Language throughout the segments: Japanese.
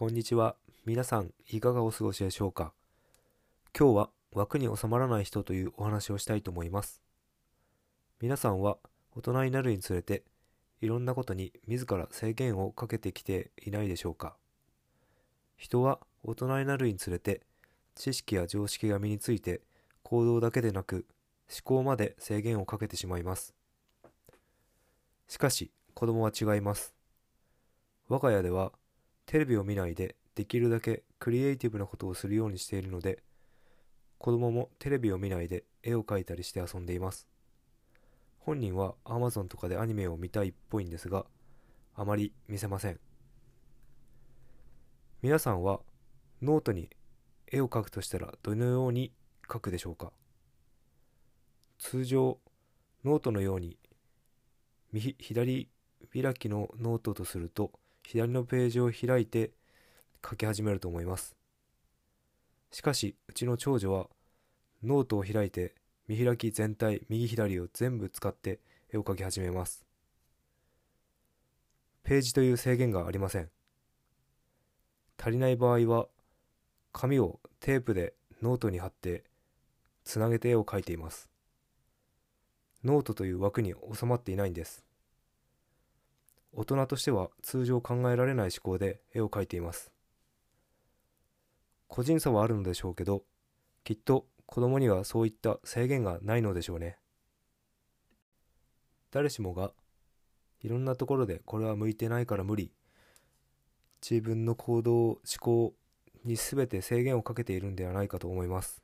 こんにちは。皆さん、いかがお過ごしでしょうか？今日は枠に収まらない人というお話をしたいと思います。皆さんは大人になるにつれて、いろんなことに自ら制限をかけてきていないでしょうか？人は大人になるにつれて、知識や常識が身について、行動だけでなく、思考まで制限をかけてしまいます。しかし、子供は違います。我が家ではテレビを見ないでできるだけクリエイティブなことをするようにしているので子供もテレビを見ないで絵を描いたりして遊んでいます。本人は Amazon とかでアニメを見たいっぽいんですがあまり見せません。皆さんはノートに絵を描くとしたらどのように描くでしょうか？通常ノートのように左開きのノートとすると左のページを開いて書き始めると思います。しかし、うちの長女はノートを開いて見開き全体右左を全部使って絵を描き始めます。ページという制限がありません。足りない場合は紙をテープでノートに貼ってつなげて絵を描いています。ノートという枠に収まっていないんです。大人としては通常考えられない思考で絵を描いています。個人差はあるのでしょうけどきっと子供にはそういった制限がないのでしょうね。誰しもがいろんなところでこれは向いてないから無理。自分の行動思考に全て制限をかけているんではないかと思います。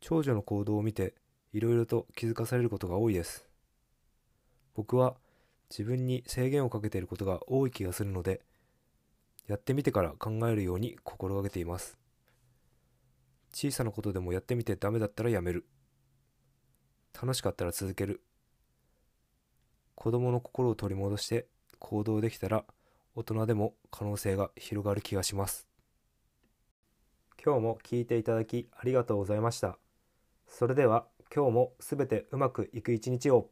長女の行動を見ていろいろと気づかされることが多いです。僕は自分に制限をかけていることが多い気がするのでやってみてから考えるように心がけています。小さなことでもやってみてダメだったらやめる。楽しかったら続ける。子供の心を取り戻して行動できたら大人でも可能性が広がる気がします。今日も聞いていただきありがとうございました。それでは今日もすべてうまくいく一日を。